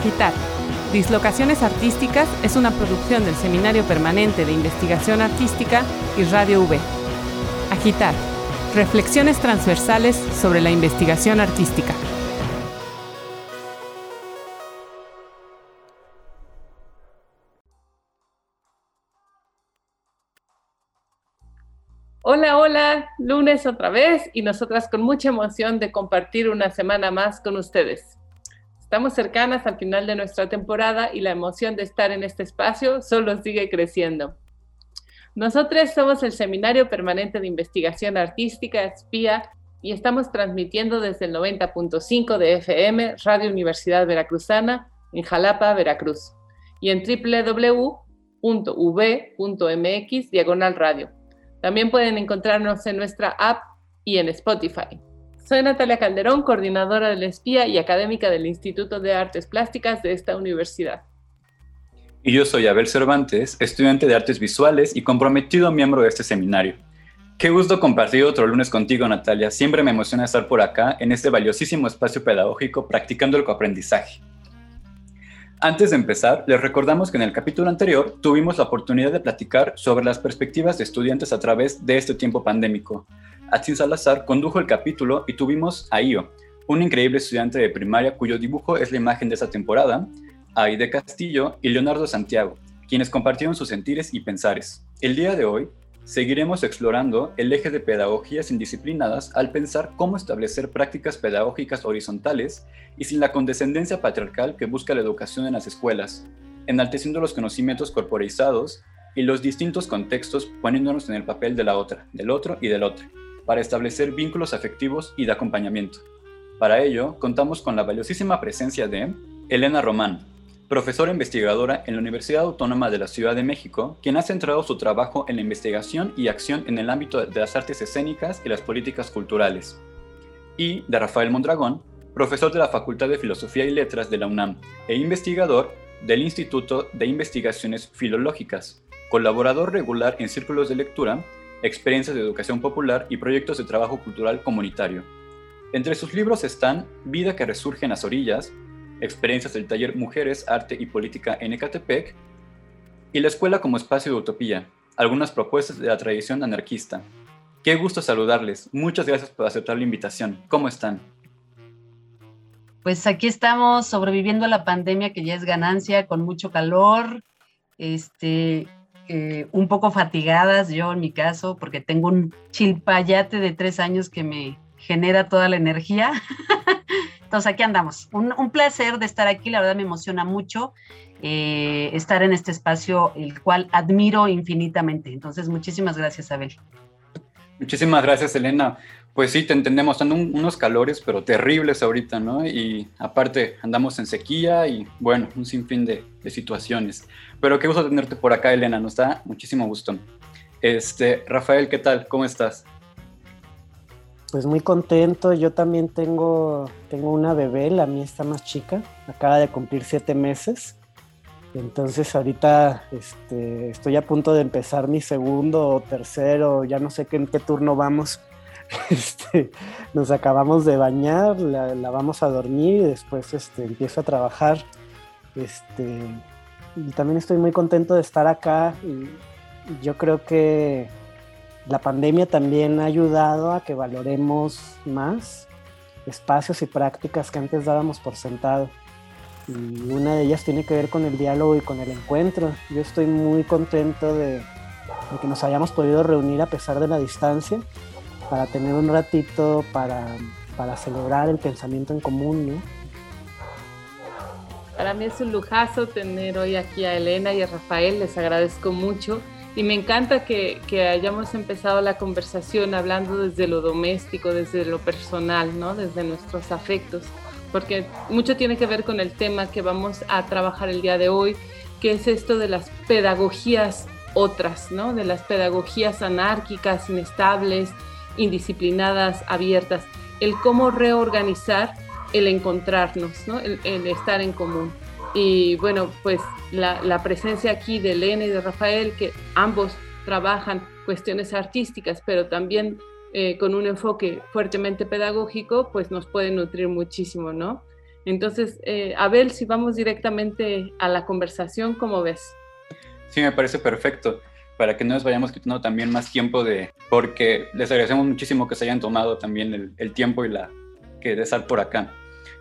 Agitar. Dislocaciones Artísticas es una producción del Seminario Permanente de Investigación Artística y Radio V. Agitar. Reflexiones transversales sobre la investigación artística. Hola, hola, lunes otra vez y nosotras con mucha emoción de compartir una semana más con ustedes. Estamos cercanas al final de nuestra temporada y la emoción de estar en este espacio solo sigue creciendo. Nosotros somos el Seminario Permanente de Investigación Artística, SPIA, y estamos transmitiendo desde el 90.5 de FM, Radio Universidad Veracruzana, en Jalapa, Veracruz, y en www.v.mx, diagonal radio. También pueden encontrarnos en nuestra app y en Spotify. Soy Natalia Calderón, coordinadora del espía y académica del Instituto de Artes Plásticas de esta universidad. Y yo soy Abel Cervantes, estudiante de artes visuales y comprometido miembro de este seminario. Qué gusto compartir otro lunes contigo, Natalia. Siempre me emociona estar por acá, en este valiosísimo espacio pedagógico, practicando el coaprendizaje. Antes de empezar, les recordamos que en el capítulo anterior tuvimos la oportunidad de platicar sobre las perspectivas de estudiantes a través de este tiempo pandémico. Atsin Salazar condujo el capítulo y tuvimos a Io, un increíble estudiante de primaria cuyo dibujo es la imagen de esta temporada, a Aide Castillo y Leonardo Santiago, quienes compartieron sus sentires y pensares. El día de hoy seguiremos explorando el eje de pedagogías indisciplinadas al pensar cómo establecer prácticas pedagógicas horizontales y sin la condescendencia patriarcal que busca la educación en las escuelas, enalteciendo los conocimientos corporizados y los distintos contextos poniéndonos en el papel de la otra, del otro y del otro, para establecer vínculos afectivos y de acompañamiento. Para ello, contamos con la valiosísima presencia de Elena Román, profesora investigadora en la Universidad Autónoma de la Ciudad de México, quien ha centrado su trabajo en la investigación y acción en el ámbito de las artes escénicas y las políticas culturales. Y de Rafael Mondragón, profesor de la Facultad de Filosofía y Letras de la UNAM e investigador del Instituto de Investigaciones Filológicas, colaborador regular en círculos de lectura, experiencias de educación popular y proyectos de trabajo cultural comunitario. Entre sus libros están Vida que resurge en las orillas, experiencias del taller Mujeres, Arte y Política en Ecatepec, y la escuela como espacio de utopía, algunas propuestas de la tradición anarquista. Qué gusto saludarles. Muchas gracias por aceptar la invitación. ¿Cómo están? Pues aquí estamos sobreviviendo a la pandemia que ya es ganancia, con mucho calor, este, eh, un poco fatigadas, yo en mi caso, porque tengo un chilpayate de tres años que me genera toda la energía. Entonces aquí andamos. Un, placer de estar aquí, la verdad me emociona mucho eh, estar en este espacio, el cual admiro infinitamente. Entonces, muchísimas gracias, Abel. Muchísimas gracias, Elena. Pues sí, te entendemos, están unos calores, pero terribles ahorita, ¿no? Y aparte, andamos en sequía y bueno, un sinfín de, situaciones. Pero qué gusto tenerte por acá, Elena, nos da muchísimo gusto. Este, Rafael, ¿qué tal? ¿Cómo estás? Pues muy contento, yo también tengo, tengo una bebé, la mía está más chica, acaba de cumplir siete meses. Entonces ahorita este, estoy a punto de empezar mi segundo o tercero, ya no sé qué, en qué turno vamos. Este, nos acabamos de bañar, la, vamos a dormir y después este, empiezo a trabajar. Este, y también estoy muy contento de estar acá. Y yo creo que la pandemia también ha ayudado a que valoremos más espacios y prácticas que antes dábamos por sentado. Y una de ellas tiene que ver con el diálogo y con el encuentro. Yo estoy muy contento de, que nos hayamos podido reunir a pesar de la distancia para tener un ratito para, para celebrar el pensamiento en común. Para mí es un lujazo tener hoy aquí a Elena y a Rafael, les agradezco mucho y me encanta que, que, hayamos empezado la conversación hablando desde lo doméstico, desde lo personal, ¿no? desde nuestros afectos, porque mucho tiene que ver con el tema que vamos a trabajar el día de hoy, que es esto de las pedagogías otras, ¿no? de las pedagogías anárquicas, inestables, indisciplinadas, abiertas, el cómo reorganizar el encontrarnos, ¿no? el, estar en común. Y bueno, pues la, presencia aquí de Elena y de Rafael, que ambos trabajan cuestiones artísticas, pero también eh, con un enfoque fuertemente pedagógico, pues nos puede nutrir muchísimo, ¿no? Entonces, eh, Abel, si vamos directamente a la conversación, ¿cómo ves? Sí, me parece perfecto, para que no nos vayamos quitando también más tiempo de, porque les agradecemos muchísimo que se hayan tomado también el, el tiempo y la que de estar por acá.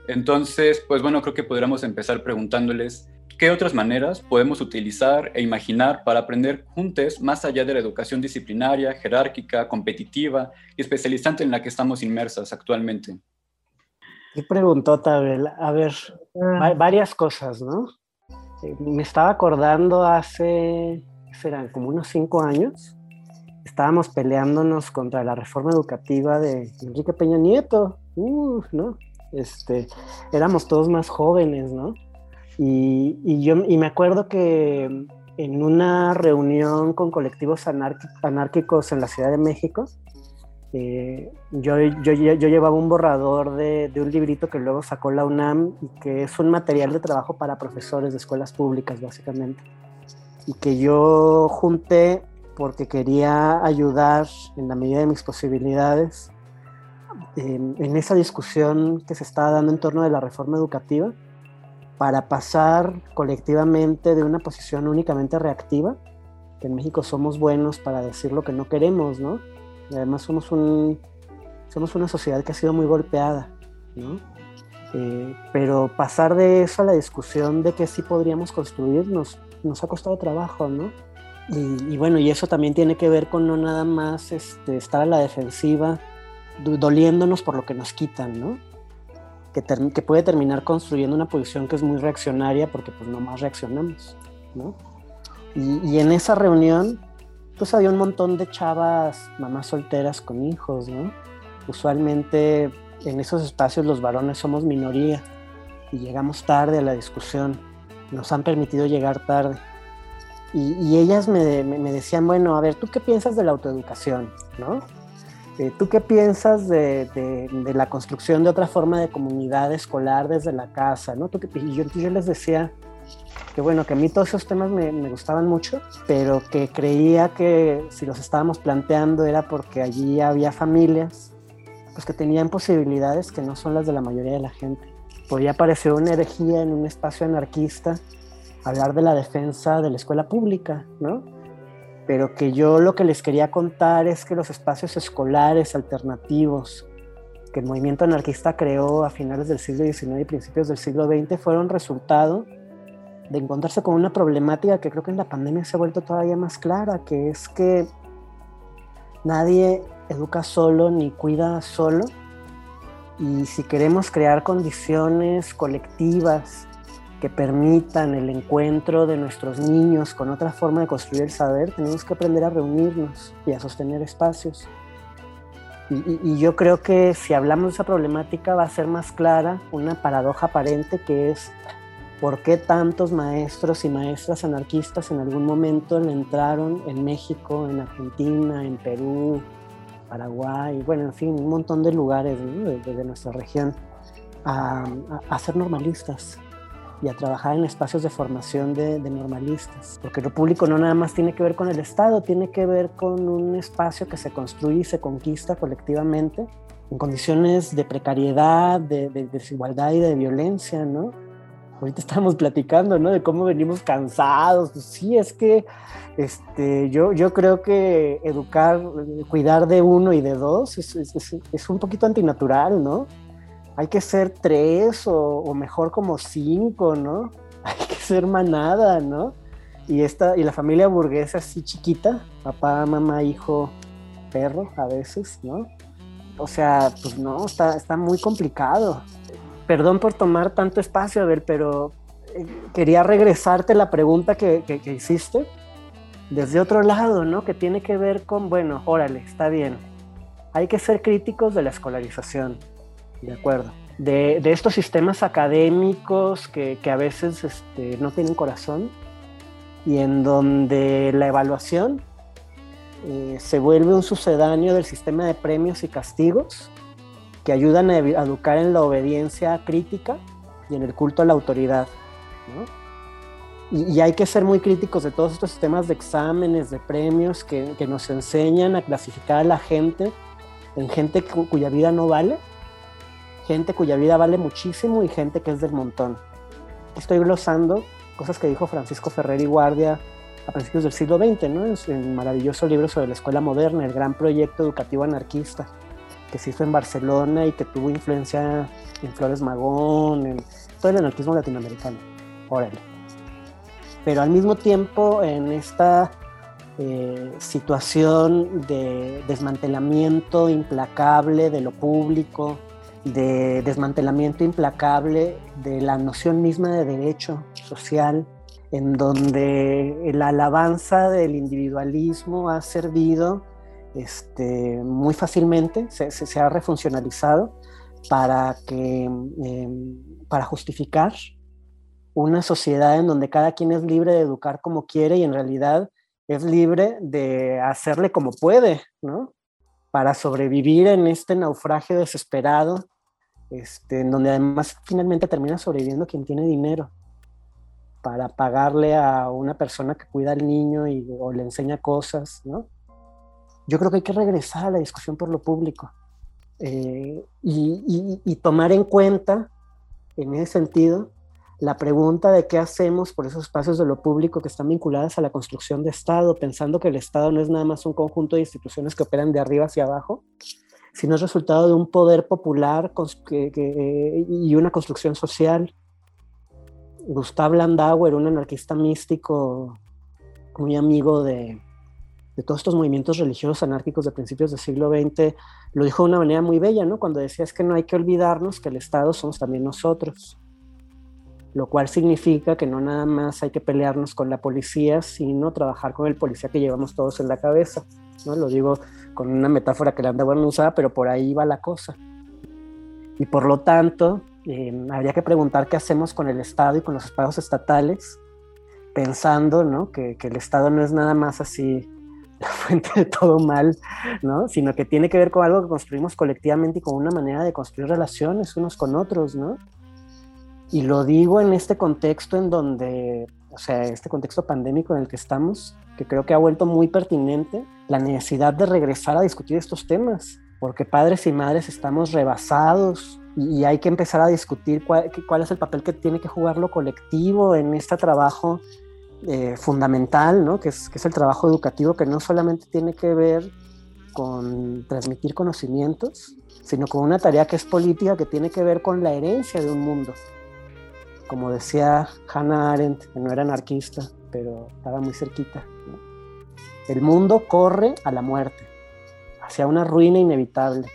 Entonces, pues bueno, creo que podríamos empezar preguntándoles qué otras maneras podemos utilizar e imaginar para aprender juntos más allá de la educación disciplinaria, jerárquica, competitiva y especializante en la que estamos inmersas actualmente. Qué preguntó Tabel. A ver, ah. varias cosas, ¿no? Eh, me estaba acordando hace, serán como unos cinco años, estábamos peleándonos contra la reforma educativa de Enrique Peña Nieto, uh, ¿no? Este, éramos todos más jóvenes, ¿no? Y, yo, y me acuerdo que en una reunión con colectivos anárquicos en la Ciudad de México, eh, yo, yo, yo, llevaba un borrador de, de, un librito que luego sacó la UNAM y que es un material de trabajo para profesores de escuelas públicas, básicamente. Y que yo junté porque quería ayudar en la medida de mis posibilidades en, esa discusión que se estaba dando en torno de la reforma educativa para pasar colectivamente de una posición únicamente reactiva, que en México somos buenos para decir lo que no queremos, ¿no? además somos, un, somos una sociedad que ha sido muy golpeada, ¿no? Eh, pero pasar de eso a la discusión de que sí podríamos construir nos, ha costado trabajo, ¿no? Y, bueno, y eso también tiene que ver con no nada más este, estar a la defensiva, doliéndonos por lo que nos quitan, ¿no? Que, que, puede terminar construyendo una posición que es muy reaccionaria porque pues nomás reaccionamos, ¿no? Y, y en esa reunión pues había un montón de chavas, mamás solteras con hijos, ¿no? Usualmente en esos espacios los varones somos minoría y llegamos tarde a la discusión, nos han permitido llegar tarde. Y, ellas me, decían, bueno, a ver, ¿tú qué piensas de la autoeducación? ¿no? Eh, ¿Tú qué piensas de, la construcción de otra forma de comunidad escolar desde la casa? ¿no? y yo, yo les decía, que bueno, que a mí todos esos temas me, me, gustaban mucho, pero que creía que si los estábamos planteando era porque allí había familias pues que tenían posibilidades que no son las de la mayoría de la gente. Podría parecer una herejía en un espacio anarquista hablar de la defensa de la escuela pública, ¿no? Pero que yo lo que les quería contar es que los espacios escolares alternativos que el movimiento anarquista creó a finales del siglo XIX y principios del siglo XX fueron resultado de encontrarse con una problemática que creo que en la pandemia se ha vuelto todavía más clara, que es que nadie educa solo ni cuida solo. Y si queremos crear condiciones colectivas que permitan el encuentro de nuestros niños con otra forma de construir el saber, tenemos que aprender a reunirnos y a sostener espacios. Y, y, yo creo que si hablamos de esa problemática va a ser más clara una paradoja aparente que es por qué tantos maestros y maestras anarquistas en algún momento entraron en México, en Argentina, en Perú, Paraguay, bueno, en fin, un montón de lugares de, nuestra región a, ser normalistas y a trabajar en espacios de formación de, de, normalistas. Porque lo público no nada más tiene que ver con el Estado, tiene que ver con un espacio que se construye y se conquista colectivamente en condiciones de precariedad, de, de desigualdad y de violencia, ¿no? ahorita estábamos platicando, ¿no? De cómo venimos cansados. Pues sí, es que este, yo, yo creo que educar, cuidar de uno y de dos es, un poquito antinatural, ¿no? Hay que ser tres o, mejor como cinco, ¿no? Hay que ser manada, ¿no? Y, esta, y la familia burguesa así chiquita, papá, mamá, hijo, perro a veces, ¿no? O sea, pues no, está, muy complicado perdón por tomar tanto espacio, a ver, pero eh, quería regresarte la pregunta que, hiciste desde otro lado, ¿no? Que tiene que ver con, bueno, órale, está bien. Hay que ser críticos de la escolarización, ¿de acuerdo? De, estos sistemas académicos que, a veces este, no tienen corazón y en donde la evaluación eh, se vuelve un sucedáneo del sistema de premios y castigos que ayudan a educar en la obediencia crítica y en el culto a la autoridad. Y, hay que ser muy críticos de todos estos sistemas de exámenes, de premios que, nos enseñan a clasificar a la gente en gente cuya vida no vale, gente cuya vida vale muchísimo y gente que es del montón. Estoy glosando cosas que dijo Francisco Ferrer y Guardia a principios del siglo XX, ¿no? en el maravilloso libro sobre la escuela moderna, el gran proyecto educativo anarquista que se hizo en Barcelona y que tuvo influencia en Flores Magón, en todo el anarquismo latinoamericano. Órale. Pero al mismo tiempo, en esta eh, situación de desmantelamiento implacable de lo público, de desmantelamiento implacable de la noción misma de derecho social, en donde la alabanza del individualismo ha servido este, muy fácilmente, se, ha refuncionalizado para, em, para justificar una sociedad en donde cada quien es libre de educar como quiere y en realidad es libre de hacerle como puede, ¿no? Para sobrevivir en este naufragio desesperado, este, en donde además finalmente termina sobreviviendo quien tiene dinero para pagarle a una persona que cuida al niño y, o le enseña cosas, ¿no? Yo creo que hay que regresar a la discusión por lo público eh, y, tomar en cuenta, en ese sentido, la pregunta de qué hacemos por esos espacios de lo público que están vinculadas a la construcción de Estado, pensando que el Estado no es nada más un conjunto de instituciones que operan de arriba hacia abajo, sino es resultado de un poder popular y una construcción social Gustav Landauer, un anarquista místico muy amigo de, todos estos movimientos religiosos anárquicos de principios del siglo XX, lo dijo de una manera muy bella, ¿no? Cuando decía es que no hay que olvidarnos que el Estado somos también nosotros, lo cual significa que no nada más hay que pelearnos con la policía, sino trabajar con el policía que llevamos todos en la cabeza, ¿no? Lo digo con una metáfora que Landauer no usaba, pero por ahí va la cosa. Y por lo tanto, eh, habría que preguntar qué hacemos con el Estado y con los espacios estatales, pensando ¿no? que, que, el Estado no es nada más así la fuente de todo mal, ¿no? sino que tiene que ver con algo que construimos colectivamente y con una manera de construir relaciones unos con otros. ¿no? Y lo digo en este contexto en donde, o sea, este contexto pandémico en el que estamos, que creo que ha vuelto muy pertinente la necesidad de regresar a discutir estos temas, porque padres y madres estamos rebasados y hay que empezar a discutir cuál, es el papel que tiene que jugar lo colectivo en este trabajo eh, fundamental, ¿no? que, es, que es el trabajo educativo, que no solamente tiene que ver con transmitir conocimientos, sino con una tarea que es política, que tiene que ver con la herencia de un mundo. Como decía Hannah Arendt, que no era anarquista, pero estaba muy cerquita. El mundo corre a la muerte, hacia una ruina inevitable.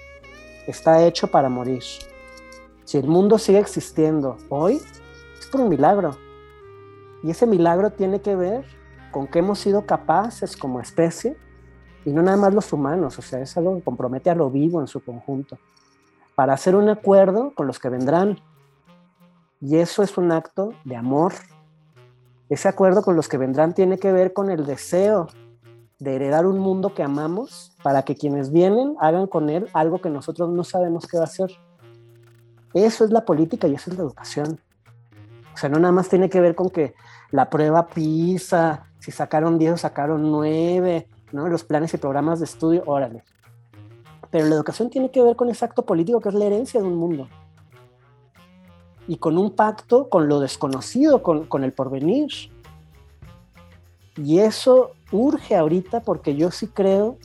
Está hecho para morir. Si el mundo sigue existiendo hoy, es por un milagro. Y ese milagro tiene que ver con que hemos sido capaces como especie, y no nada más los humanos, o sea, es algo que compromete a lo vivo en su conjunto, para hacer un acuerdo con los que vendrán. Y eso es un acto de amor. Ese acuerdo con los que vendrán tiene que ver con el deseo de heredar un mundo que amamos para que quienes vienen hagan con él algo que nosotros no sabemos qué va a ser. Eso es la política y eso es la educación. O sea, no nada más tiene que ver con que la prueba PISA, si sacaron 10 o sacaron 9, ¿no? los planes y programas de estudio, órale. Pero la educación tiene que ver con ese acto político que es la herencia de un mundo. Y con un pacto con lo desconocido, con, con el porvenir. Y eso urge ahorita porque yo sí creo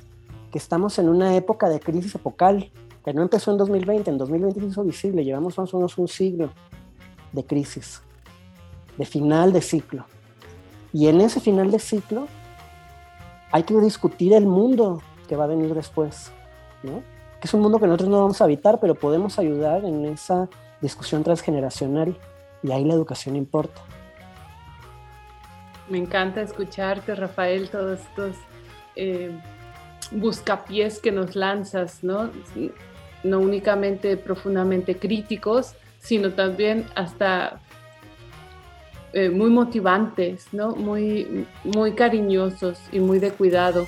que estamos en una época de crisis epocal que no empezó en 2020, en 2020 se hizo visible, llevamos más o menos un siglo de crisis, de final de ciclo. Y en ese final de ciclo hay que discutir el mundo que va a venir después, ¿no? que es un mundo que nosotros no vamos a habitar, pero podemos ayudar en esa discusión transgeneracional y ahí la educación importa. Me encanta escucharte, Rafael, todos estos eh, buscapiés que nos lanzas, ¿no? no únicamente profundamente críticos, sino también hasta eh, muy motivantes, ¿no? muy, muy cariñosos y muy de cuidado.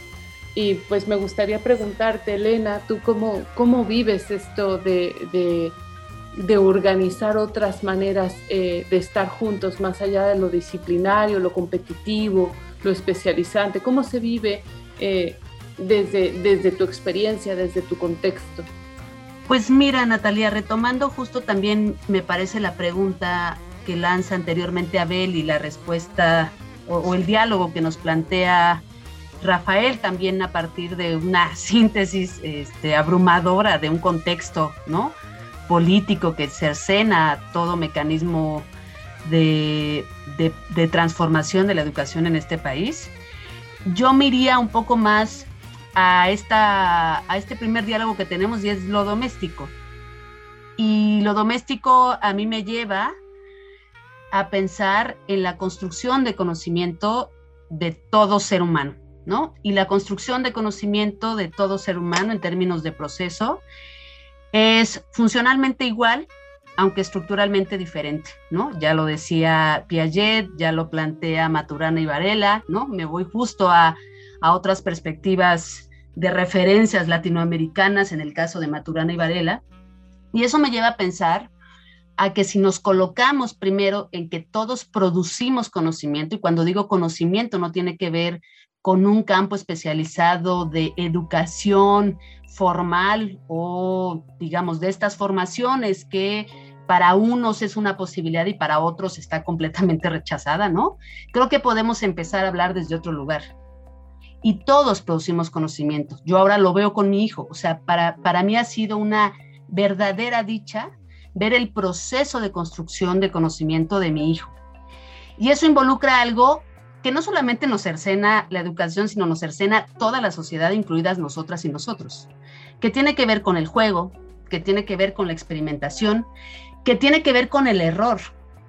Y pues me gustaría preguntarte, Elena, ¿tú cómo, cómo vives esto de, de, organizar otras maneras eh, de estar juntos, más allá de lo disciplinario, lo competitivo, lo especializante? ¿Cómo se vive eh, desde, desde tu experiencia, desde tu contexto? Pues mira, Natalia, retomando justo también me parece la pregunta que lanza anteriormente Abel y la respuesta o, el diálogo que nos plantea Rafael también a partir de una síntesis este, abrumadora de un contexto ¿no? Político que cercena todo mecanismo de, de, transformación de la educación en este país. Yo me iría un poco más a, esta, a este primer diálogo que tenemos y es lo doméstico. Y lo doméstico a mí me lleva a pensar en la construcción de conocimiento de todo ser humano, ¿no? Y la construcción de conocimiento de todo ser humano en términos de proceso es funcionalmente igual, aunque estructuralmente diferente, ¿no? Ya lo decía Piaget, ya lo plantea Maturana y Varela, ¿no? Me voy justo a, a otras perspectivas de referencias latinoamericanas en el caso de Maturana y Varela, y eso me lleva a pensar a que si nos colocamos primero en que todos producimos conocimiento, y cuando digo conocimiento no tiene que ver con un campo especializado de educación formal o digamos de estas formaciones que para unos es una posibilidad y para otros está completamente rechazada, ¿no? Creo que podemos empezar a hablar desde otro lugar. Y todos producimos conocimiento. Yo ahora lo veo con mi hijo, o sea, para, para mí ha sido una verdadera dicha ver el proceso de construcción de conocimiento de mi hijo. Y eso involucra algo que no solamente nos cercena la educación, sino nos cercena toda la sociedad, incluidas nosotras y nosotros, que tiene que ver con el juego, que tiene que ver con la experimentación, que tiene que ver con el error.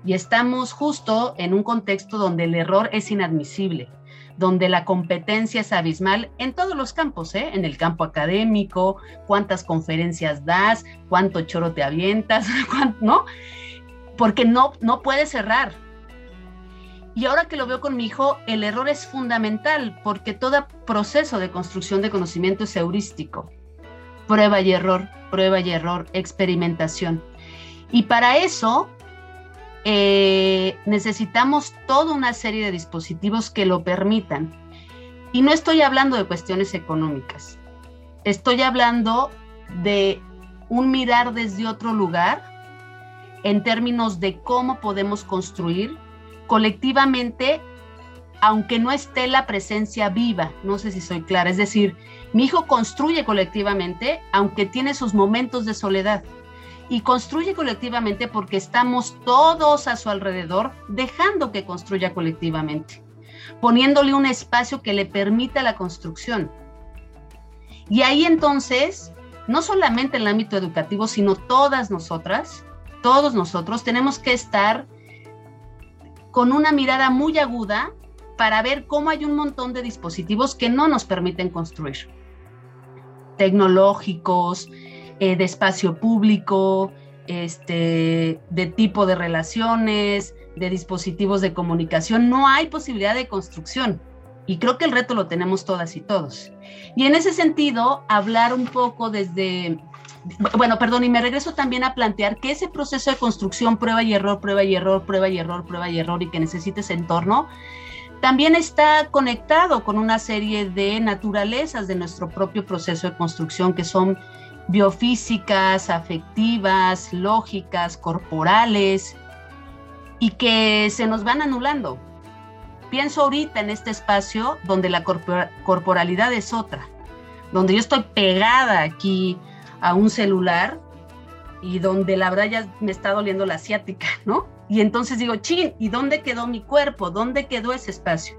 Y estamos justo en un contexto donde el error es inadmisible donde la competencia es abismal en todos los campos, ¿eh? en el campo académico, cuántas conferencias das, cuánto choro te avientas, ¿no? Porque no, no puedes cerrar. Y ahora que lo veo con mi hijo, el error es fundamental porque todo proceso de construcción de conocimiento es heurístico. Prueba y error, prueba y error, experimentación. Y para eso eh, necesitamos toda una serie de dispositivos que lo permitan. Y no estoy hablando de cuestiones económicas, estoy hablando de un mirar desde otro lugar en términos de cómo podemos construir colectivamente, aunque no esté la presencia viva, no sé si soy clara, es decir, mi hijo construye colectivamente, aunque tiene sus momentos de soledad y construye colectivamente porque estamos todos a su alrededor dejando que construya colectivamente, poniéndole un espacio que le permita la construcción. Y ahí entonces, no solamente en el ámbito educativo, sino todas nosotras, todos nosotros tenemos que estar con una mirada muy aguda para ver cómo hay un montón de dispositivos que no nos permiten construir. Tecnológicos, eh, de espacio público, este, de tipo de relaciones, de dispositivos de comunicación. No hay posibilidad de construcción. Y creo que el reto lo tenemos todas y todos. Y en ese sentido, hablar un poco desde, bueno, perdón, y me regreso también a plantear que ese proceso de construcción, prueba y error, prueba y error, prueba y error, prueba y error, y que necesite ese entorno, también está conectado con una serie de naturalezas de nuestro propio proceso de construcción que son biofísicas, afectivas, lógicas, corporales, y que se nos van anulando. Pienso ahorita en este espacio donde la corporalidad es otra, donde yo estoy pegada aquí a un celular y donde la verdad ya me está doliendo la asiática, ¿no? Y entonces digo, chin, ¿y dónde quedó mi cuerpo? ¿Dónde quedó ese espacio?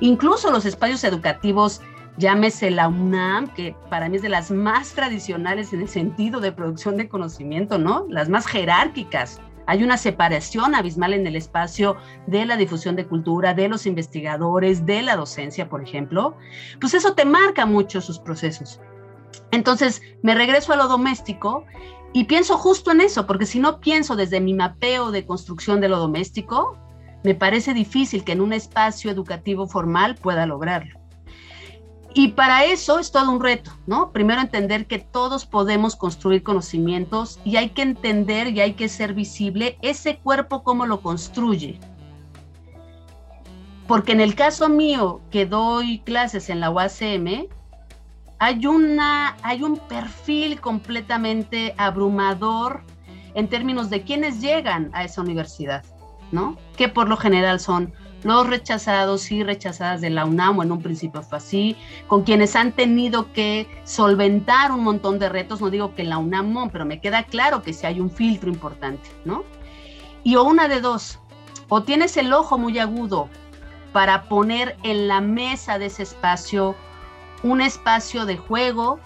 Incluso los espacios educativos llámese la UNAM, que para mí es de las más tradicionales en el sentido de producción de conocimiento, ¿no? Las más jerárquicas. Hay una separación abismal en el espacio de la difusión de cultura, de los investigadores, de la docencia, por ejemplo. Pues eso te marca mucho sus procesos. Entonces, me regreso a lo doméstico y pienso justo en eso, porque si no pienso desde mi mapeo de construcción de lo doméstico, me parece difícil que en un espacio educativo formal pueda lograrlo. Y para eso es todo un reto, ¿no? Primero entender que todos podemos construir conocimientos y hay que entender y hay que ser visible ese cuerpo cómo lo construye. Porque en el caso mío que doy clases en la UACM, hay, una, hay un perfil completamente abrumador en términos de quienes llegan a esa universidad, ¿no? Que por lo general son los rechazados y rechazadas de la UNAM, o en un principio fue así, con quienes han tenido que solventar un montón de retos, no digo que la UNAM pero me queda claro que si hay un filtro importante, ¿no? Y o una de dos, o tienes el ojo muy agudo para poner en la mesa de ese espacio un espacio de juego,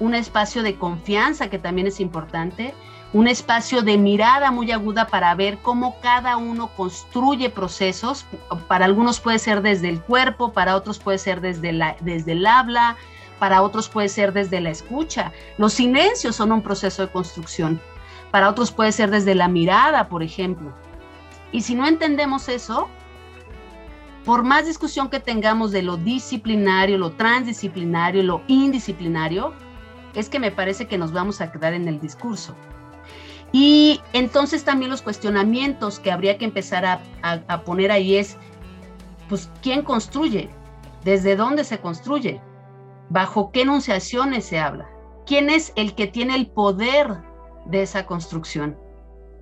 un espacio de confianza que también es importante, un espacio de mirada muy aguda para ver cómo cada uno construye procesos. Para algunos puede ser desde el cuerpo, para otros puede ser desde, la, desde el habla, para otros puede ser desde la escucha. Los silencios son un proceso de construcción. Para otros puede ser desde la mirada, por ejemplo. Y si no entendemos eso, por más discusión que tengamos de lo disciplinario, lo transdisciplinario, lo indisciplinario, es que me parece que nos vamos a quedar en el discurso. Y entonces también los cuestionamientos que habría que empezar a, poner ahí es, pues, ¿quién construye? ¿Desde dónde se construye? ¿Bajo qué enunciaciones se habla? ¿Quién es el que tiene el poder de esa construcción?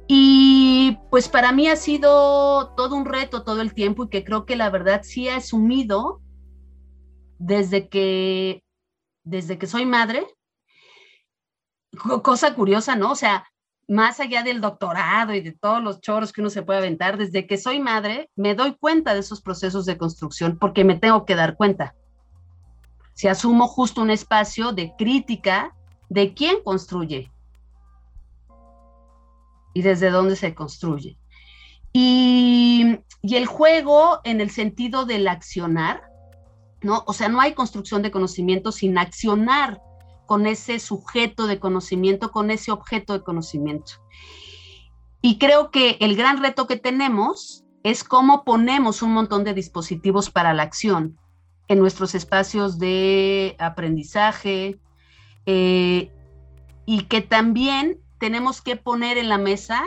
Y pues para mí ha sido todo un reto todo el tiempo y que creo que la verdad sí he asumido desde que, desde que soy madre. Cosa curiosa, ¿no? O sea, más allá del doctorado y de todos los choros que uno se puede aventar, desde que soy madre, me doy cuenta de esos procesos de construcción porque me tengo que dar cuenta. Si asumo justo un espacio de crítica de quién construye y desde dónde se construye. Y, y el juego en el sentido del accionar, ¿no? O sea, no hay construcción de conocimiento sin accionar con ese sujeto de conocimiento, con ese objeto de conocimiento. Y creo que el gran reto que tenemos es cómo ponemos un montón de dispositivos para la acción en nuestros espacios de aprendizaje eh, y que también tenemos que poner en la mesa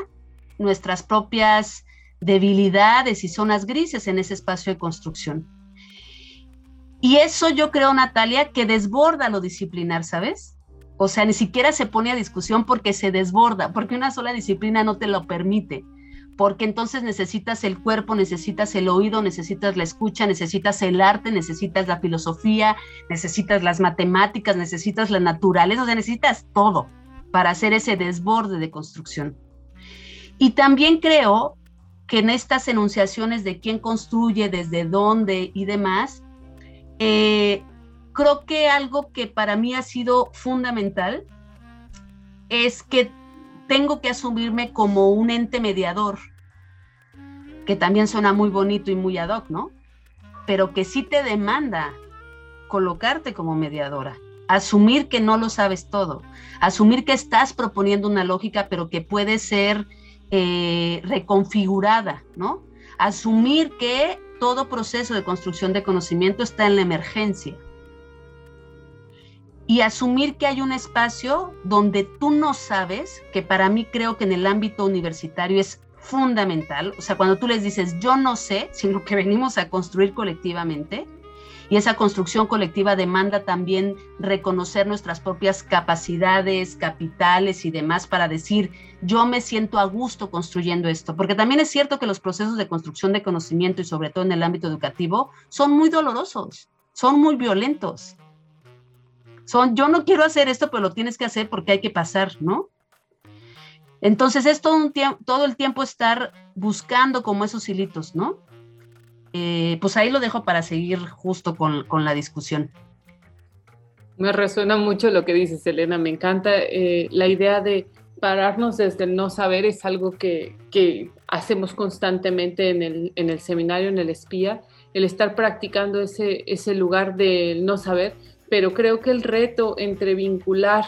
nuestras propias debilidades y zonas grises en ese espacio de construcción. Y eso yo creo, Natalia, que desborda lo disciplinar, ¿sabes? O sea, ni siquiera se pone a discusión porque se desborda, porque una sola disciplina no te lo permite, porque entonces necesitas el cuerpo, necesitas el oído, necesitas la escucha, necesitas el arte, necesitas la filosofía, necesitas las matemáticas, necesitas la naturaleza, o sea, necesitas todo para hacer ese desborde de construcción. Y también creo que en estas enunciaciones de quién construye, desde dónde y demás, eh, creo que algo que para mí ha sido fundamental es que tengo que asumirme como un ente mediador, que también suena muy bonito y muy ad hoc, ¿no? Pero que sí te demanda colocarte como mediadora, asumir que no lo sabes todo, asumir que estás proponiendo una lógica, pero que puede ser eh, reconfigurada, ¿no? Asumir que todo proceso de construcción de conocimiento está en la emergencia. Y asumir que hay un espacio donde tú no sabes, que para mí creo que en el ámbito universitario es fundamental, o sea, cuando tú les dices yo no sé, sino que venimos a construir colectivamente, y esa construcción colectiva demanda también reconocer nuestras propias capacidades, capitales y demás para decir, yo me siento a gusto construyendo esto, porque también es cierto que los procesos de construcción de conocimiento y sobre todo en el ámbito educativo son muy dolorosos, son muy violentos. Son, yo no quiero hacer esto, pero lo tienes que hacer porque hay que pasar, ¿no? Entonces es todo, todo el tiempo estar buscando como esos hilitos, ¿no? Eh, pues ahí lo dejo para seguir justo con, la discusión. Me resuena mucho lo que dices, Elena. Me encanta eh, la idea de pararnos desde el no saber, es algo que, hacemos constantemente en el, en el, seminario, en el espía, el estar practicando ese, ese lugar del no saber, pero creo que el reto entre vincular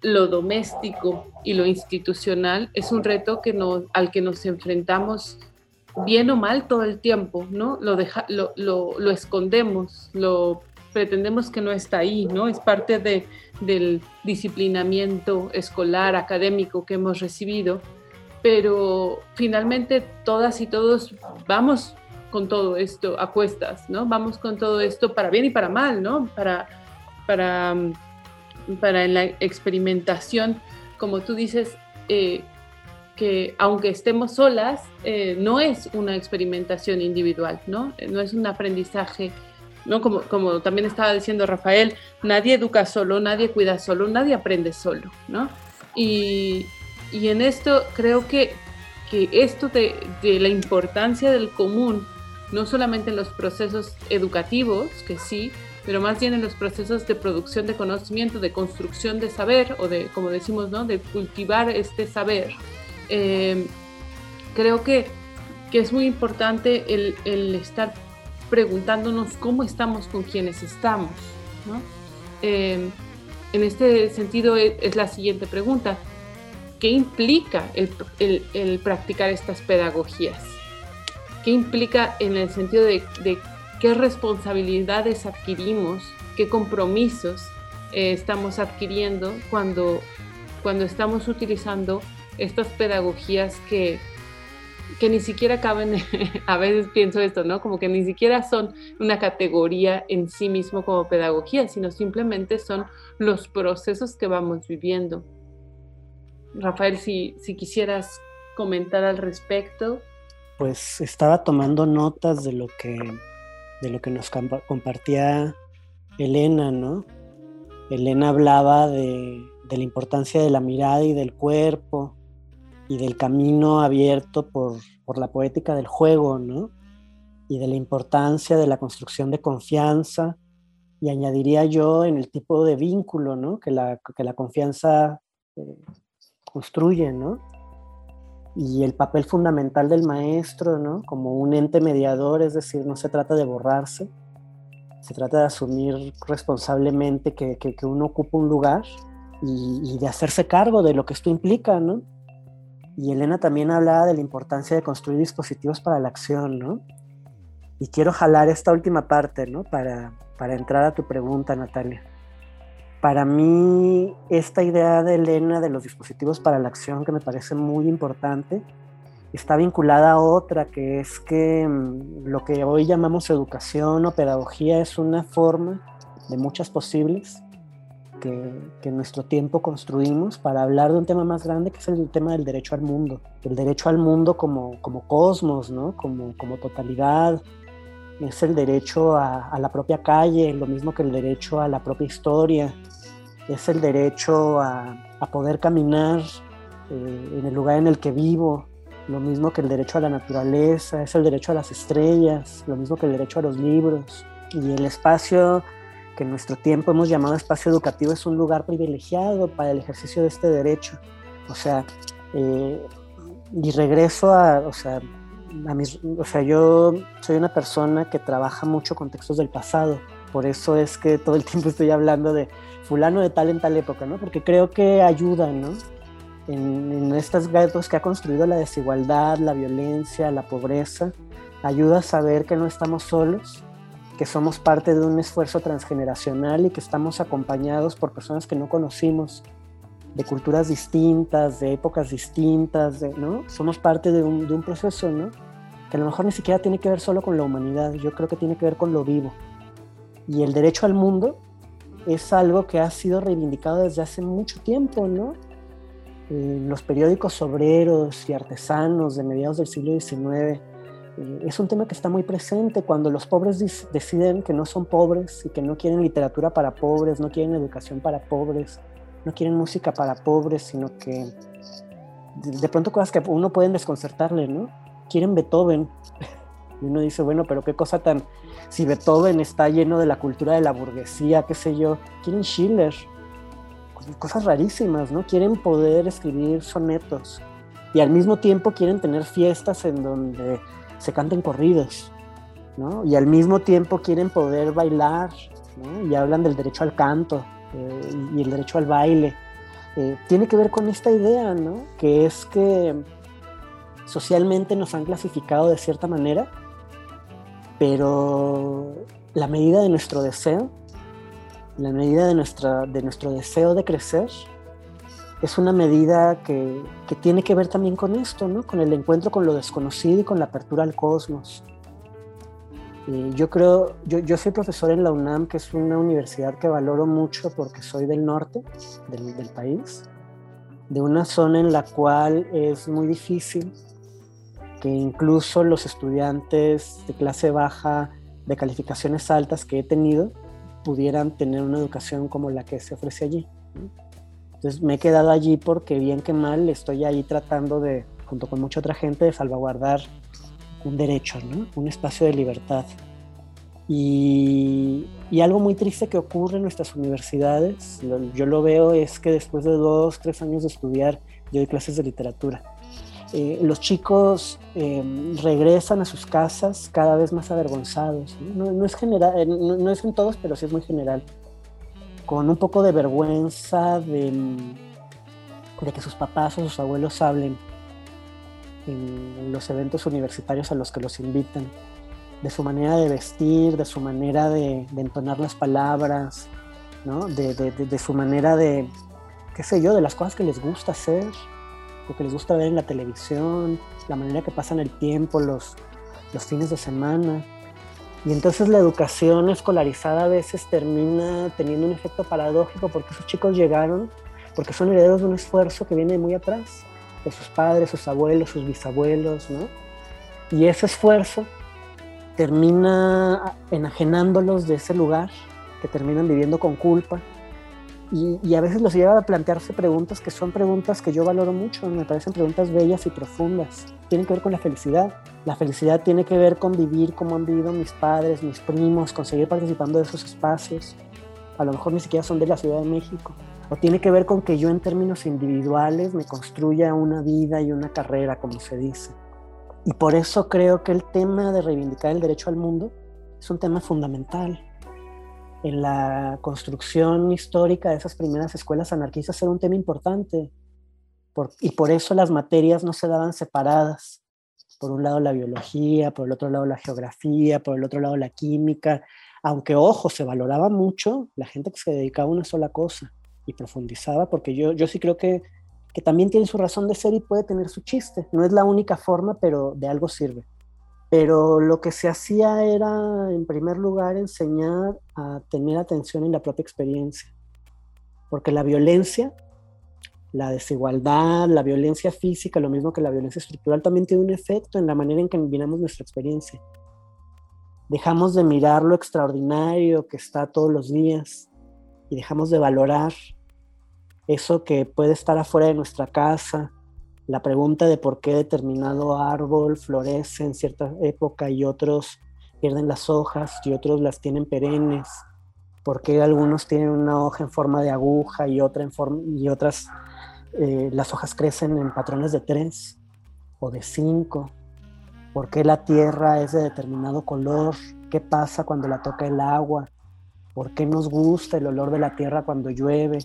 lo doméstico y lo institucional es un reto que al que nos enfrentamos bien o mal todo el tiempo, ¿no? Lo, deja, lo, lo, escondemos, lo pretendemos que no está ahí, ¿no? Es parte de, del disciplinamiento escolar, académico que hemos recibido, pero finalmente todas y todos vamos con todo esto a cuestas, ¿no? Vamos con todo esto para bien y para mal, ¿no? Para, para, para en la experimentación, como tú dices, eh, que aunque estemos solas, eh, no es una experimentación individual, ¿no? No es un aprendizaje, ¿no? Como, como también estaba diciendo Rafael, nadie educa solo, nadie cuida solo, nadie aprende solo, ¿no? Y, y en esto creo que, que esto de, de, la importancia del común, no solamente en los procesos educativos, que sí, pero más bien en los procesos de producción de conocimiento, de construcción de saber, o de, como decimos, ¿no? de cultivar este saber, eh, creo que, que, es muy importante el, el, estar preguntándonos cómo estamos con quienes estamos. ¿no? Eh, en este sentido es, es, la siguiente pregunta. ¿Qué implica el, el, el, practicar estas pedagogías? ¿Qué implica en el sentido de, de qué responsabilidades adquirimos, qué compromisos eh, estamos adquiriendo cuando, cuando estamos utilizando estas pedagogías que, que ni siquiera caben, a veces pienso esto, ¿no? Como que ni siquiera son una categoría en sí mismo como pedagogía, sino simplemente son los procesos que vamos viviendo. Rafael, si, si quisieras comentar al respecto. Pues estaba tomando notas de lo que, de lo que nos compartía Elena, ¿no? Elena hablaba de, de la importancia de la mirada y del cuerpo, y del camino abierto por, por, la poética del juego, ¿no? Y de la importancia de la construcción de confianza, y añadiría yo en el tipo de vínculo, ¿no? Que la, que la confianza eh, construye, ¿no? Y el papel fundamental del maestro, ¿no? Como un ente mediador, es decir, no se trata de borrarse, se trata de asumir responsablemente que, que, uno ocupa un lugar y, y de hacerse cargo de lo que esto implica, ¿no? Y Elena también hablaba de la importancia de construir dispositivos para la acción, ¿no? Y quiero jalar esta última parte, ¿no? Para, para entrar a tu pregunta, Natalia. Para mí, esta idea de Elena de los dispositivos para la acción, que me parece muy importante, está vinculada a otra, que es que mm, lo que hoy llamamos educación o pedagogía es una forma de muchas posibles que, que, en nuestro tiempo construimos para hablar de un tema más grande que es el tema del derecho al mundo. El derecho al mundo como, como cosmos, ¿no? como, como totalidad. Es el derecho a, a, la propia calle, lo mismo que el derecho a la propia historia. Es el derecho a, a poder caminar eh, en el lugar en el que vivo, lo mismo que el derecho a la naturaleza, es el derecho a las estrellas, lo mismo que el derecho a los libros. Y el espacio que en nuestro tiempo hemos llamado espacio educativo es un lugar privilegiado para el ejercicio de este derecho. O sea, eh, y regreso a, o sea, a mis, o sea, yo soy una persona que trabaja mucho con textos del pasado. Por eso es que todo el tiempo estoy hablando de fulano de tal en tal época, ¿no? Porque creo que ayuda, ¿no? En, en estas gatos que ha construido la desigualdad, la violencia, la pobreza, ayuda a saber que no estamos solos que somos parte de un esfuerzo transgeneracional y que estamos acompañados por personas que no conocimos, de culturas distintas, de épocas distintas, de, ¿no? Somos parte de un, de un, proceso, ¿no? Que a lo mejor ni siquiera tiene que ver solo con la humanidad, yo creo que tiene que ver con lo vivo. Y el derecho al mundo es algo que ha sido reivindicado desde hace mucho tiempo, ¿no? En los periódicos obreros y artesanos de mediados del siglo XIX, eh, es un tema que está muy presente cuando los pobres deciden que no son pobres y que no quieren literatura para pobres, no quieren educación para pobres, no quieren música para pobres, sino que de pronto cosas que uno pueden desconcertarle, ¿no? Quieren Beethoven. Y uno dice, bueno, pero qué cosa tan... Si Beethoven está lleno de la cultura de la burguesía, qué sé yo, quieren Schiller. Cosas rarísimas, ¿no? Quieren poder escribir sonetos. Y al mismo tiempo quieren tener fiestas en donde se canten corridos, ¿no? Y al mismo tiempo quieren poder bailar, ¿no? Y hablan del derecho al canto eh, y el derecho al baile. Eh, tiene que ver con esta idea, ¿no? Que es que socialmente nos han clasificado de cierta manera, pero la medida de nuestro deseo, la medida de, nuestra, de nuestro deseo de crecer, es una medida que, que, tiene que ver también con esto, ¿no? con el encuentro con lo desconocido y con la apertura al cosmos. yo creo, yo, yo, soy profesor en la UNAM, que es una universidad que valoro mucho porque soy del norte del país, de una zona en la cual es muy difícil que incluso los estudiantes de clase baja, de calificaciones altas que he tenido, pudieran tener una educación como la que se ofrece allí. Entonces me he quedado allí porque bien que mal estoy ahí tratando de, junto con mucha otra gente, de salvaguardar un derecho, ¿no? un espacio de libertad. Y, y, algo muy triste que ocurre en nuestras universidades, yo lo veo, es que después de dos, tres años de estudiar, yo doy clases de literatura. Eh, los chicos em, regresan a sus casas cada vez más avergonzados. No, no es, general, eh, no, es en todos, pero sí es muy general. Con un poco de vergüenza de, que sus papás o sus abuelos hablen en los eventos universitarios a los que los invitan, de su manera de vestir, de su manera de, entonar las palabras, ¿no? de, de, de, su manera de, qué sé yo, de las cosas que les gusta hacer, lo que les gusta ver en la televisión, la manera que pasan el tiempo, los fines de semana. Y entonces la educación escolarizada a veces termina teniendo un efecto paradójico porque esos chicos llegaron, porque son herederos de un esfuerzo que viene muy atrás de sus padres, sus abuelos, sus bisabuelos, ¿no? Y ese esfuerzo termina enajenándolos de ese lugar, que terminan viviendo con culpa. Y, y, a veces los lleva a plantearse preguntas que son preguntas que yo valoro mucho, me parecen preguntas bellas y profundas. Tienen que ver con la felicidad. La felicidad tiene que ver con vivir como han vivido mis padres, mis primos, con seguir participando de esos espacios. A lo mejor ni siquiera son de la Ciudad de México, o tiene que ver con que yo en términos individuales me construya una vida y una carrera, como se dice. Y por eso creo que el tema de reivindicar el derecho al mundo es un tema fundamental. En la construcción histórica de esas primeras escuelas anarquistas era un tema importante. y por eso las materias no se daban separadas. Por un lado la biología, por el otro lado la geografía, por el otro lado la química. Aunque, ojo, se valoraba mucho la gente que se dedicaba a una sola cosa y profundizaba, porque yo, yo sí creo que, que también tiene su razón de ser y puede tener su chiste. No es la única forma, pero de algo sirve. Pero lo que se hacía era, en primer lugar, enseñar a tener atención en la propia experiencia. Porque la violencia, la desigualdad, la violencia física, lo mismo que la violencia estructural, también tiene un efecto en la manera en que miramos nuestra experiencia. Dejamos de mirar lo extraordinario que está todos los días y dejamos de valorar eso que puede estar afuera de nuestra casa, la pregunta de por qué determinado árbol florece en cierta época y otros pierden las hojas y otros las tienen perennes, por qué algunos tienen una hoja en forma de aguja y, otra en forma, y otras eh, las hojas crecen en patrones de tres o de cinco, por qué la tierra es de determinado color, qué pasa cuando la toca el agua, por qué nos gusta el olor de la tierra cuando llueve,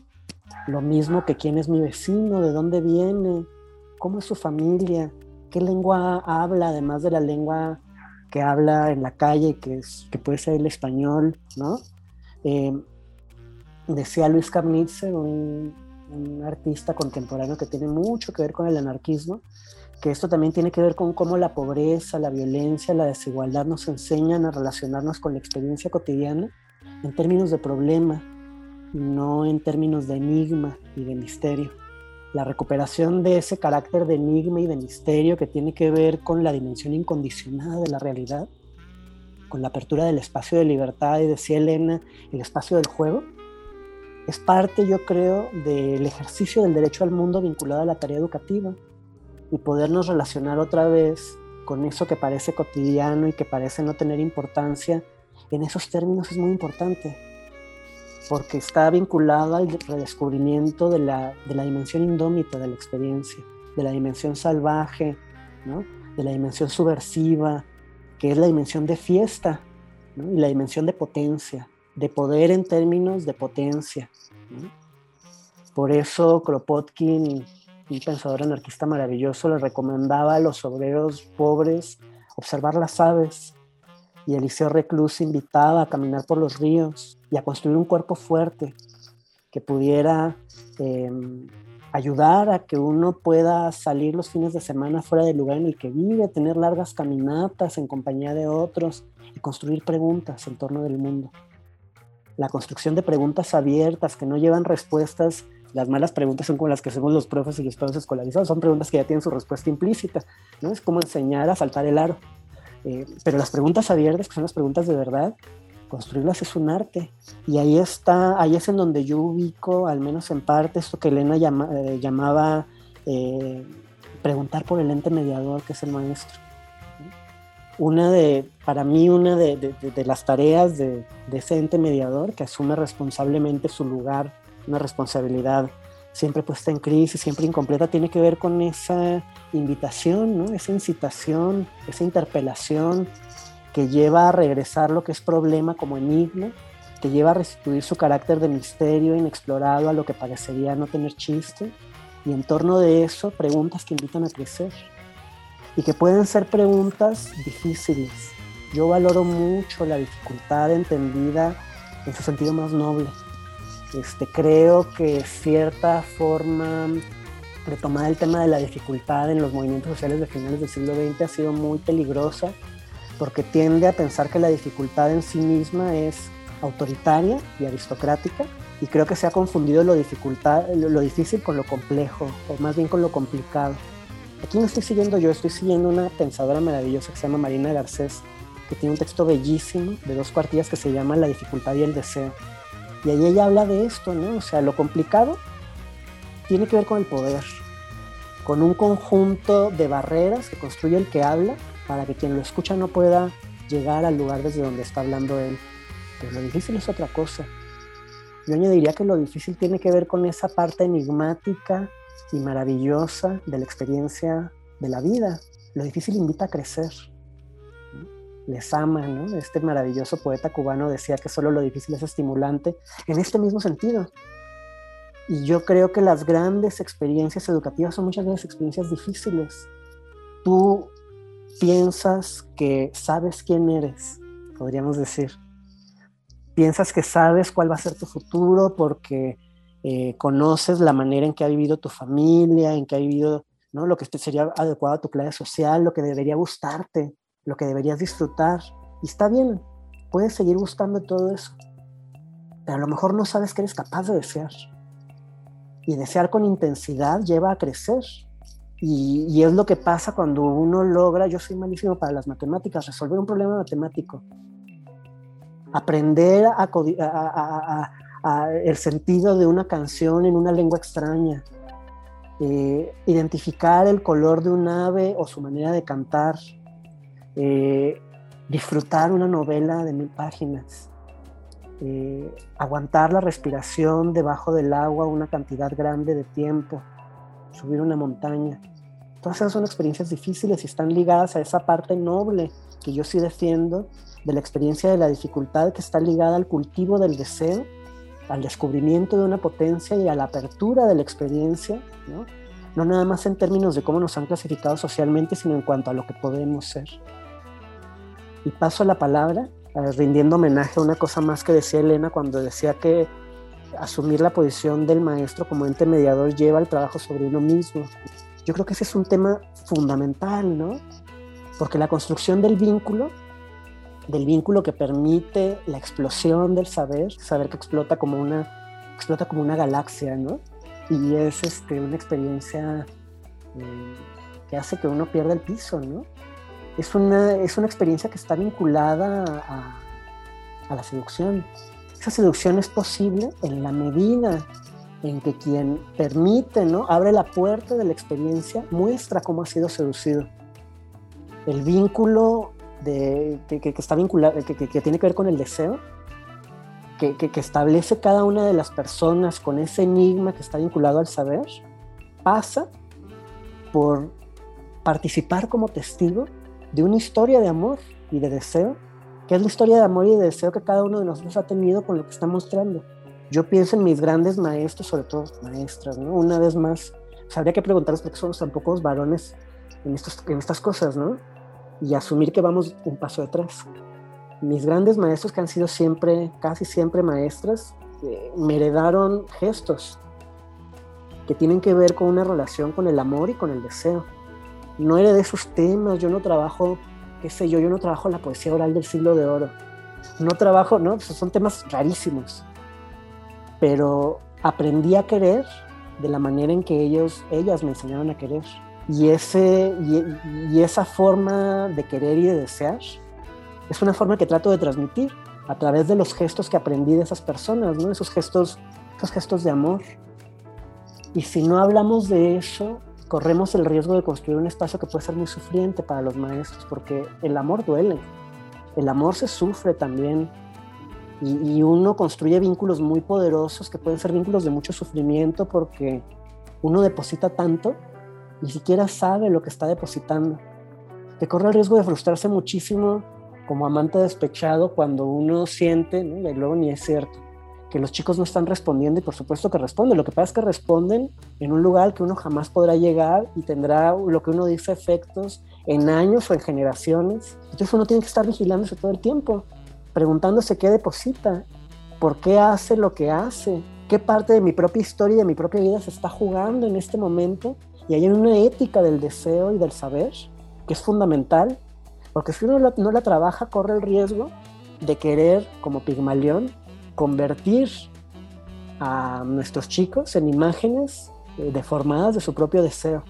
lo mismo que quién es mi vecino, de dónde viene, cómo es su familia, qué lengua habla, además de la lengua que habla en la calle, que, puede ser el español, ¿no? Eh, decía Luis Carnitzer, un, un, artista contemporáneo que tiene mucho que ver con el anarquismo, que esto también tiene que ver con cómo la pobreza, la violencia, la desigualdad nos enseñan a relacionarnos con la experiencia cotidiana en términos de problema, no en términos de enigma y de misterio. La recuperación de ese carácter de enigma y de misterio que tiene que ver con la dimensión incondicionada de la realidad, con la apertura del espacio de libertad y decía Elena, el espacio del juego, es parte, yo creo, del ejercicio del derecho al mundo vinculado a la tarea educativa y podernos relacionar otra vez con eso que parece cotidiano y que parece no tener importancia, en esos términos es muy importante porque está vinculado al redescubrimiento de la, de la dimensión indómita de la experiencia, de la dimensión salvaje, ¿no? de la dimensión subversiva, que es la dimensión de fiesta y la dimensión de potencia, de poder en términos de potencia. Por eso Kropotkin, un pensador anarquista maravilloso, le recomendaba a los obreros pobres observar las aves y Eliseo Reclus invitaba a caminar por los ríos y a construir un cuerpo fuerte que pudiera em, ayudar a que uno pueda salir los fines de semana fuera del lugar en el que vive, tener largas caminatas en compañía de otros y construir preguntas en torno del mundo. La construcción de preguntas abiertas que no llevan respuestas, las malas preguntas son como las que hacemos los profes y los profes escolarizados, son preguntas que ya tienen su respuesta implícita, ¿no? Es como enseñar a saltar el aro. Eh, pero las preguntas abiertas, que son las preguntas de verdad, construirlas es un arte. Y ahí está, ahí es en donde yo ubico, al menos en parte, esto que Elena eh, llamaba eh, preguntar por el ente mediador, que es el maestro. Una de, para mí, una de, las tareas de, ese ente mediador, que asume responsablemente su lugar, una responsabilidad siempre puesta en crisis, siempre incompleta, tiene que ver con esa invitación, ¿no? esa incitación, esa interpelación que lleva a regresar lo que es problema como enigma, que lleva a restituir su carácter de misterio inexplorado a lo que parecería no tener chiste, y en torno de eso preguntas que invitan a crecer, y que pueden ser preguntas difíciles. Yo valoro mucho la dificultad entendida en su sentido más noble. Este, creo que cierta forma de tomar el tema de la dificultad en los movimientos sociales de finales del siglo XX ha sido muy peligrosa porque tiende a pensar que la dificultad en sí misma es autoritaria y aristocrática y creo que se ha confundido lo, dificultad, lo, difícil con lo complejo o más bien con lo complicado. Aquí no estoy siguiendo yo, estoy siguiendo una pensadora maravillosa que se llama Marina Garcés, que tiene un texto bellísimo de dos cuartillas que se llama La dificultad y el deseo. Y ahí ella habla de esto, ¿no? O sea, lo complicado tiene que ver con el poder, con un conjunto de barreras que construye el que habla para que quien lo escucha no pueda llegar al lugar desde donde está hablando él. Pero lo difícil es otra cosa. Yo añadiría que lo difícil tiene que ver con esa parte enigmática y maravillosa de la experiencia de la vida. Lo difícil invita a crecer. Les ama, ¿no? Este maravilloso poeta cubano decía que solo lo difícil es estimulante en este mismo sentido. Y yo creo que las grandes experiencias educativas son muchas veces experiencias difíciles. Tú piensas que sabes quién eres, podríamos decir. Piensas que sabes cuál va a ser tu futuro porque eh, conoces la manera en que ha vivido tu familia, en que ha vivido ¿no? lo que sería adecuado a tu clase social, lo que debería gustarte, lo que deberías disfrutar. Y está bien, puedes seguir buscando todo eso. Pero a lo mejor no sabes que eres capaz de desear. Y desear con intensidad lleva a crecer, y, es lo que pasa cuando uno logra, yo soy malísimo para las matemáticas, resolver un problema matemático. Aprender a, el sentido de una canción en una lengua extraña. Eh, identificar el color de un ave o su manera de cantar. Eh, disfrutar una novela de mil páginas. Eh, aguantar la respiración debajo del agua una cantidad grande de tiempo subir una montaña. Todas esas son experiencias difíciles y están ligadas a esa parte noble que yo sí defiendo de la experiencia de la dificultad que está ligada al cultivo del deseo, al descubrimiento de una potencia y a la apertura de la experiencia, ¿no? no nada más en términos de cómo nos han clasificado socialmente, sino en cuanto a lo que podemos ser. Y paso la palabra eh, rindiendo homenaje a una cosa más que decía Elena cuando decía que asumir la posición del maestro como ente mediador lleva el trabajo sobre uno mismo. Yo creo que ese es un tema fundamental, ¿no? Porque la construcción del vínculo, del vínculo que permite la explosión del saber, saber que explota como una, explota como una galaxia, ¿no? Y es este, una experiencia eh, que hace que uno pierda el piso, ¿no? Es una, es una experiencia que está vinculada a, la seducción, esa seducción es posible en la medida en que quien permite, ¿no? Abre la puerta de la experiencia, muestra cómo ha sido seducido. El vínculo de, que, está vinculado, que, tiene que ver con el deseo, que, establece cada una de las personas con ese enigma que está vinculado al saber, pasa por participar como testigo de una historia de amor y de deseo que es la historia de amor y de deseo que cada uno de nosotros ha tenido con lo que está mostrando. Yo pienso en mis grandes maestros, sobre todo maestras, ¿no? Una vez más, habría que preguntarles por qué somos tan pocos varones en, estas cosas, ¿no? Y asumir que vamos un paso detrás. Mis grandes maestros, que han sido siempre, casi siempre maestras, eh, me heredaron gestos que tienen que ver con una relación con el amor y con el deseo. No de esos temas, yo no trabajo, qué sé yo, yo no trabajo la poesía oral del siglo de oro. No trabajo, no, son temas rarísimos. Pero aprendí a querer de la manera en que ellos, ellas me enseñaron a querer. Y, ese, y, esa forma de querer y de desear es una forma que trato de transmitir a través de los gestos que aprendí de esas personas, ¿no? esos, gestos, esos gestos de amor. Y si no hablamos de eso, corremos el riesgo de construir un espacio que puede ser muy sufriente para los maestros, porque el amor duele, el amor se sufre también, y, uno construye vínculos muy poderosos que pueden ser vínculos de mucho sufrimiento porque uno deposita tanto, ni siquiera sabe lo que está depositando, que corre el riesgo de frustrarse muchísimo como amante despechado cuando uno siente, y luego ni es cierto, que los chicos no están respondiendo y por supuesto que responden. Lo que pasa es que responden en un lugar que uno jamás podrá llegar y tendrá lo que uno dice efectos en años o en generaciones. Entonces uno tiene que estar vigilándose todo el tiempo, preguntándose qué deposita, por qué hace lo que hace, qué parte de mi propia historia y de mi propia vida se está jugando en este momento. Y hay una ética del deseo y del saber que es fundamental, porque si uno no la trabaja corre el riesgo de querer, como Pigmalión, convertir a nuestros chicos en imágenes eh, deformadas de su propio deseo.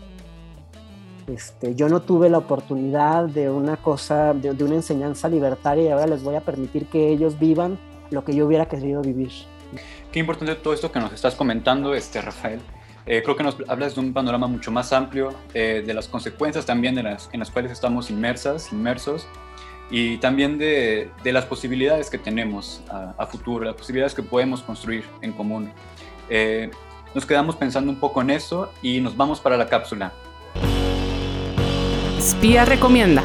Este, yo no tuve la oportunidad de una cosa, de, una enseñanza libertaria y ahora les voy a permitir que ellos vivan lo que yo hubiera querido vivir. Qué importante todo esto que nos estás comentando, este, Rafael. Eh, creo que nos hablas de un panorama mucho más amplio, eh, de las consecuencias también de las, en las cuales estamos inmersas, inmersos, y también de, de las posibilidades que tenemos a, futuro, las posibilidades que podemos construir en común. Eh, nos quedamos pensando un poco en eso y nos vamos para la cápsula. Spía recomienda.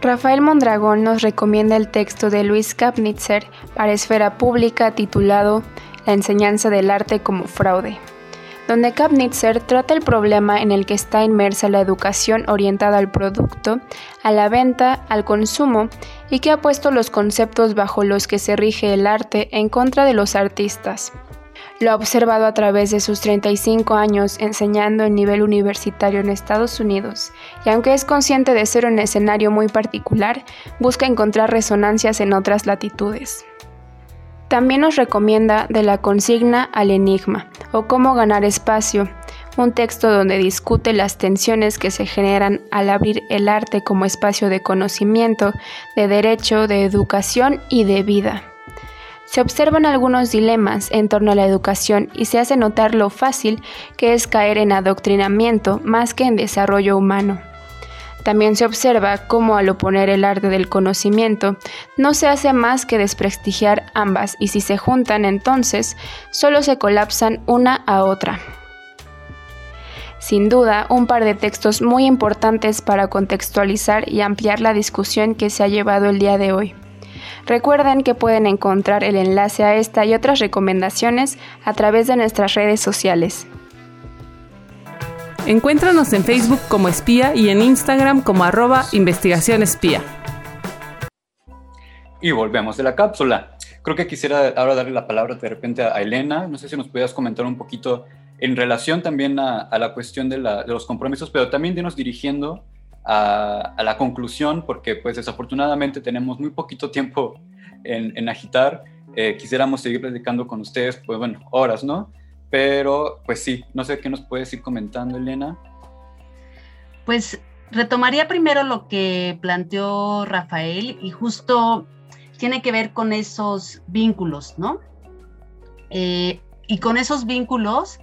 Rafael Mondragón nos recomienda el texto de Luis Kapnitzer para Esfera Pública titulado La enseñanza del arte como fraude donde Kapnitzer trata el problema en el que está inmersa la educación orientada al producto, a la venta, al consumo, y que ha puesto los conceptos bajo los que se rige el arte en contra de los artistas. Lo ha observado a través de sus 35 años enseñando en nivel universitario en Estados Unidos, y aunque es consciente de ser un escenario muy particular, busca encontrar resonancias en otras latitudes. También nos recomienda De la consigna al enigma o Cómo ganar espacio, un texto donde discute las tensiones que se generan al abrir el arte como espacio de conocimiento, de derecho, de educación y de vida. Se observan algunos dilemas en torno a la educación y se hace notar lo fácil que es caer en adoctrinamiento más que en desarrollo humano. También se observa cómo al oponer el arte del conocimiento no se hace más que desprestigiar ambas y si se juntan entonces solo se colapsan una a otra. Sin duda, un par de textos muy importantes para contextualizar y ampliar la discusión que se ha llevado el día de hoy. Recuerden que pueden encontrar el enlace a esta y otras recomendaciones a través de nuestras redes sociales. Encuéntranos en Facebook como espía y en Instagram como arroba investigación espía. Y volvemos de la cápsula. Creo que quisiera ahora darle la palabra de repente a Elena. No sé si nos pudieras comentar un poquito en relación también a, la cuestión de, los compromisos, pero también de dirigiendo a, la conclusión, porque pues desafortunadamente tenemos muy poquito tiempo en, agitar. Eh, quisiéramos seguir platicando con ustedes, pues bueno, horas, ¿no? Pero, pues sí, no sé qué nos puedes ir comentando, Elena. Pues retomaría primero lo que planteó Rafael y justo tiene que ver con esos vínculos, ¿no? Eh, y con esos vínculos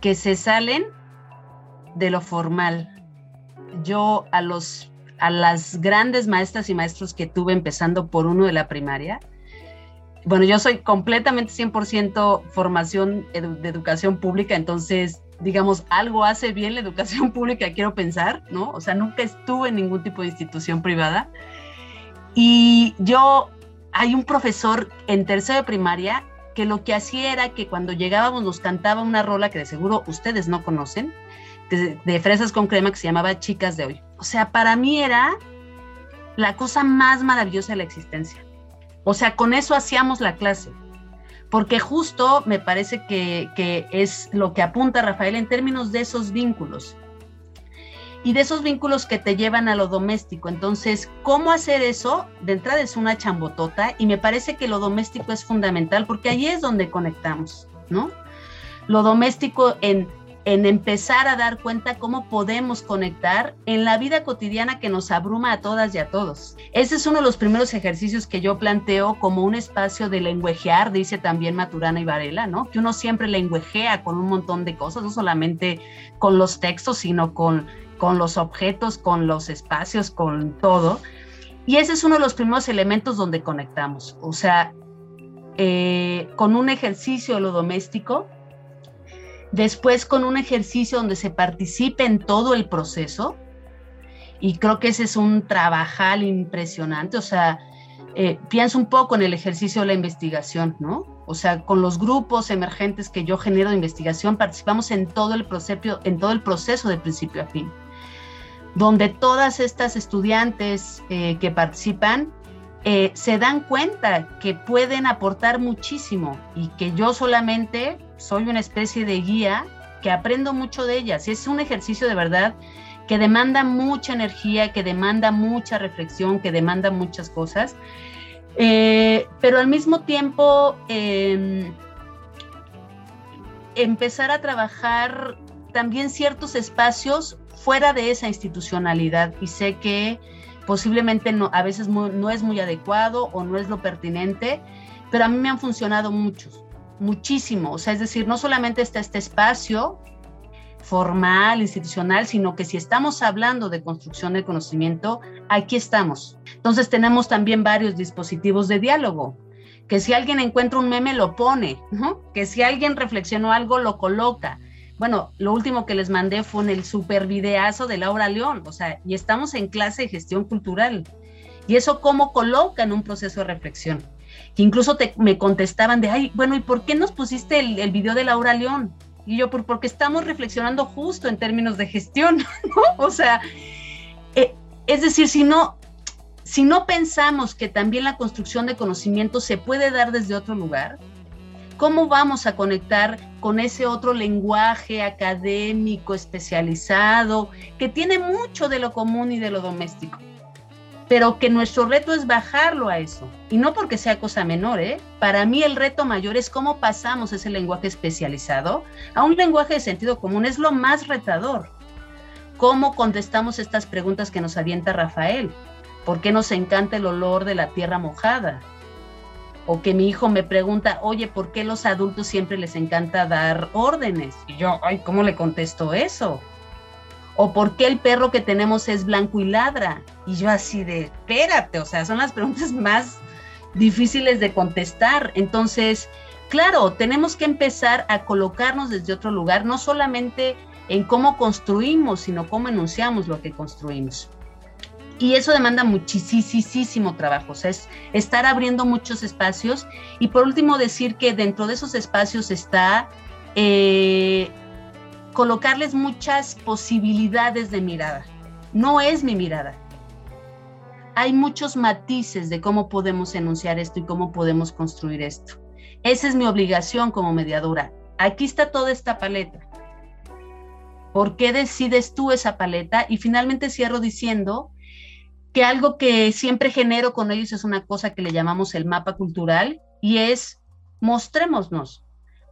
que se salen de lo formal. Yo a los a las grandes maestras y maestros que tuve empezando por uno de la primaria, bueno, yo soy completamente 100% formación de educación pública, entonces, digamos, algo hace bien la educación pública, quiero pensar, ¿no? O sea, nunca estuve en ningún tipo de institución privada. Y yo, hay un profesor en tercero de primaria que lo que hacía era que cuando llegábamos nos cantaba una rola que de seguro ustedes no conocen, de, fresas con crema que se llamaba Chicas de hoy. O sea, para mí era la cosa más maravillosa de la existencia. O sea, con eso hacíamos la clase. porque justo me parece que, que es lo que apunta Rafael en términos de esos vínculos y de esos vínculos que te llevan a lo doméstico. Entonces, ¿cómo hacer eso? De entrada es una chambotota y me parece que lo doméstico es fundamental porque ahí es donde conectamos, ¿no? Lo doméstico en, en empezar a dar cuenta cómo podemos conectar en la vida cotidiana que nos abruma a todas y a todos. Ese es uno de los primeros ejercicios que yo planteo como un espacio de lenguajear, dice también Maturana y Varela, ¿no? Que uno siempre lenguajea con un montón de cosas, no solamente con los textos, sino con con los objetos, con los espacios, con todo. Y ese es uno de los primeros elementos donde conectamos. O sea, eh, con un ejercicio lo doméstico, después con un ejercicio donde se participe en todo el proceso. Y creo que ese es un trabajal impresionante. O sea, eh, pienso un poco en el ejercicio de la investigación, ¿no? O sea, con los grupos emergentes que yo genero de investigación, participamos en todo el proceso, en todo el proceso de principio a fin donde todas estas estudiantes eh, que participan eh, se dan cuenta que pueden aportar muchísimo y que yo solamente soy una especie de guía que aprendo mucho de ellas. Es un ejercicio de verdad que demanda mucha energía, que demanda mucha reflexión, que demanda muchas cosas. Eh, pero al mismo tiempo, em, empezar a trabajar también ciertos espacios fuera de esa institucionalidad y sé que posiblemente no, a veces no es muy adecuado o no es lo pertinente, pero a mí me han funcionado muchos, muchísimo. O sea, es decir, no solamente está este espacio formal, institucional, sino que si estamos hablando de construcción de conocimiento, aquí estamos. Entonces tenemos también varios dispositivos de diálogo, que si alguien encuentra un meme lo pone, que si alguien reflexionó algo lo coloca, bueno, lo último que les mandé fue en el super videazo de Laura León, o sea, y estamos en clase de gestión cultural. Y eso cómo coloca en un proceso de reflexión. Que incluso me contestaban de, ay, bueno, ¿y por qué nos pusiste el, el video de Laura León? Y yo, porque estamos reflexionando justo en términos de gestión. O sea, eh, es decir, si no, si no pensamos que también la construcción de conocimiento se puede dar desde otro lugar, ¿Cómo vamos a conectar con ese otro lenguaje académico especializado que tiene mucho de lo común y de lo doméstico? Pero que nuestro reto es bajarlo a eso. Y no porque sea cosa menor, ¿eh? Para mí el reto mayor es cómo pasamos ese lenguaje especializado a un lenguaje de sentido común. Es lo más retador. ¿Cómo contestamos estas preguntas que nos avienta Rafael? ¿Por qué nos encanta el olor de la tierra mojada? o que mi hijo me pregunta, oye, ¿por qué los adultos siempre les encanta dar órdenes? Y yo, ay, ¿cómo le contesto eso? O ¿por qué el perro que tenemos es blanco y ladra? Y yo así de, espérate, o sea, son las preguntas más difíciles de contestar. Entonces, claro, tenemos que empezar a colocarnos desde otro lugar, no solamente en cómo construimos, sino cómo enunciamos lo que construimos. Y eso demanda muchísimo trabajo, o sea, es estar abriendo muchos espacios. Y por último, decir que dentro de esos espacios está eh, colocarles muchas posibilidades de mirada. No es mi mirada. Hay muchos matices de cómo podemos enunciar esto y cómo podemos construir esto. Esa es mi obligación como mediadora. Aquí está toda esta paleta. ¿Por qué decides tú esa paleta? Y finalmente cierro diciendo que algo que siempre genero con ellos es una cosa que le llamamos el mapa cultural y es mostrémonos.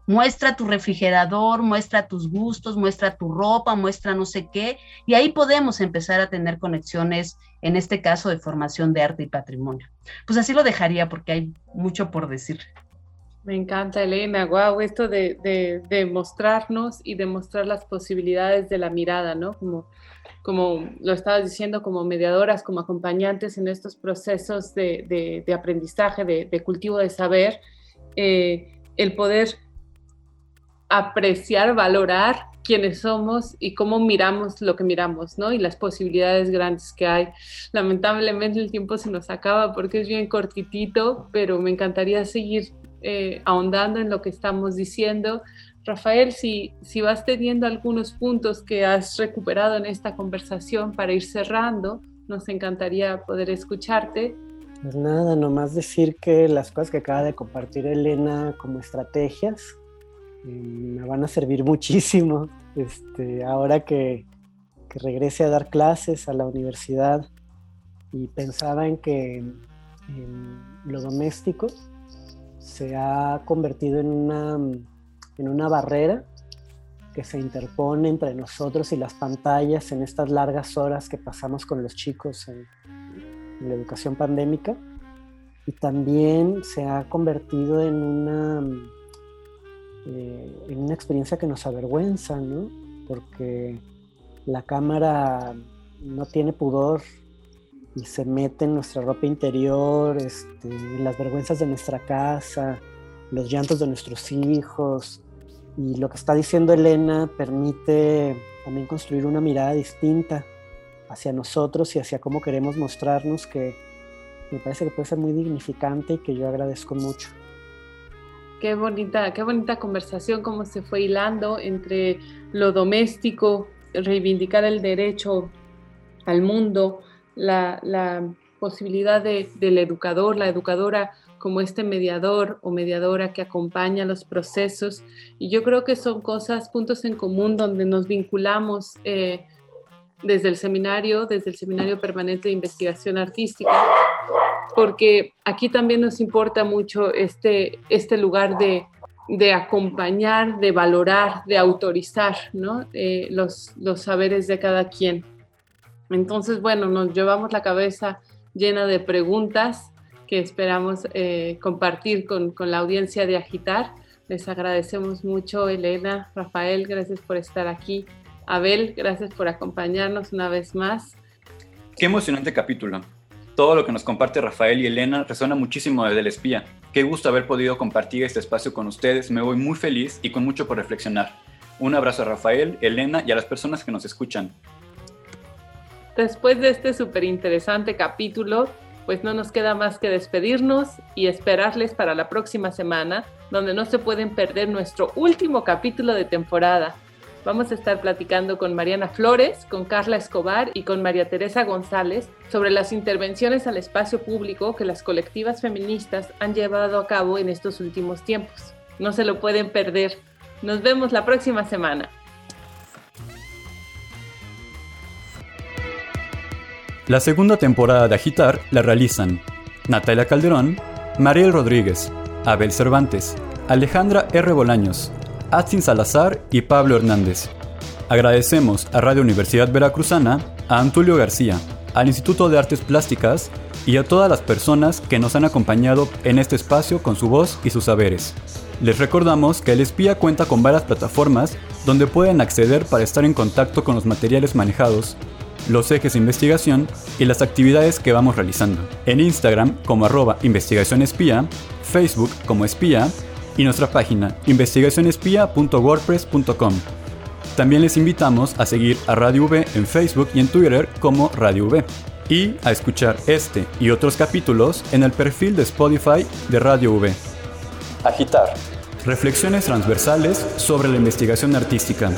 Muestra tu refrigerador, muestra tus gustos, muestra tu ropa, muestra no sé qué, y ahí podemos empezar a tener conexiones, en este caso de formación de arte y patrimonio. Pues así lo dejaría porque hay mucho por decir. Me encanta, Elena. Wow, esto de, de, de mostrarnos y de mostrar las posibilidades de la mirada, ¿no? Como como lo estabas diciendo, como mediadoras, como acompañantes en estos procesos de, aprendizaje, de, cultivo de saber, eh, el poder apreciar, valorar quiénes somos y cómo miramos lo que miramos, ¿no? Y las posibilidades grandes que hay. Lamentablemente el tiempo se nos acaba porque es bien cortitito, pero me encantaría seguir eh, ahondando en lo que estamos diciendo. Rafael, si, si vas teniendo algunos puntos que has recuperado en esta conversación para ir cerrando, nos encantaría poder escucharte. Pues nada, nomás decir que las cosas que acaba de compartir Elena como estrategias me van a servir muchísimo. Este, ahora que, que, regrese a dar clases a la universidad y pensaba en que en lo doméstico se ha convertido en una, en una barrera que se interpone entre nosotros y las pantallas en estas largas horas que pasamos con los chicos en, la educación pandémica y también se ha convertido en una, eh, en una experiencia que nos avergüenza, ¿no? Porque la cámara no tiene pudor y se mete en nuestra ropa interior, este, las vergüenzas de nuestra casa, los llantos de nuestros hijos. Y lo que está diciendo Elena permite también construir una mirada distinta hacia nosotros y hacia cómo queremos mostrarnos, que me parece que puede ser muy dignificante y que yo agradezco mucho. Qué bonita, qué bonita conversación, cómo se fue hilando entre lo doméstico, reivindicar el derecho al mundo, la, posibilidad de, del educador, la educadora como este mediador o mediadora que acompaña los procesos. Y yo creo que son cosas, puntos en común donde nos vinculamos eh, desde el seminario, desde el Seminario Permanente de Investigación Artística, porque aquí también nos importa mucho este, este lugar de, de acompañar, de valorar, de autorizar ¿no? Eh, los, los saberes de cada quien. Entonces, bueno, nos llevamos la cabeza llena de preguntas que esperamos eh, compartir con, con la audiencia de Agitar. Les agradecemos mucho, Elena, Rafael, gracias por estar aquí. Abel, gracias por acompañarnos una vez más. Qué emocionante capítulo. Todo lo que nos comparte Rafael y Elena resuena muchísimo desde el espía. Qué gusto haber podido compartir este espacio con ustedes. Me voy muy feliz y con mucho por reflexionar. Un abrazo a Rafael, Elena y a las personas que nos escuchan. Después de este súper interesante capítulo, pues no nos queda más que despedirnos y esperarles para la próxima semana, donde no se pueden perder nuestro último capítulo de temporada. Vamos a estar platicando con Mariana Flores, con Carla Escobar y con María Teresa González sobre las intervenciones al espacio público que las colectivas feministas han llevado a cabo en estos últimos tiempos. No se lo pueden perder. Nos vemos la próxima semana. La segunda temporada de Agitar la realizan Natalia Calderón, Mariel Rodríguez, Abel Cervantes, Alejandra R. Bolaños, Atsin Salazar y Pablo Hernández. Agradecemos a Radio Universidad Veracruzana, a Antulio García, al Instituto de Artes Plásticas y a todas las personas que nos han acompañado en este espacio con su voz y sus saberes. Les recordamos que el espía cuenta con varias plataformas donde pueden acceder para estar en contacto con los materiales manejados los ejes de investigación y las actividades que vamos realizando. En Instagram como arroba investigación Facebook como espía y nuestra página investigacionespía.wordpress.com. También les invitamos a seguir a Radio V en Facebook y en Twitter como Radio V y a escuchar este y otros capítulos en el perfil de Spotify de Radio V. Agitar. Reflexiones transversales sobre la investigación artística.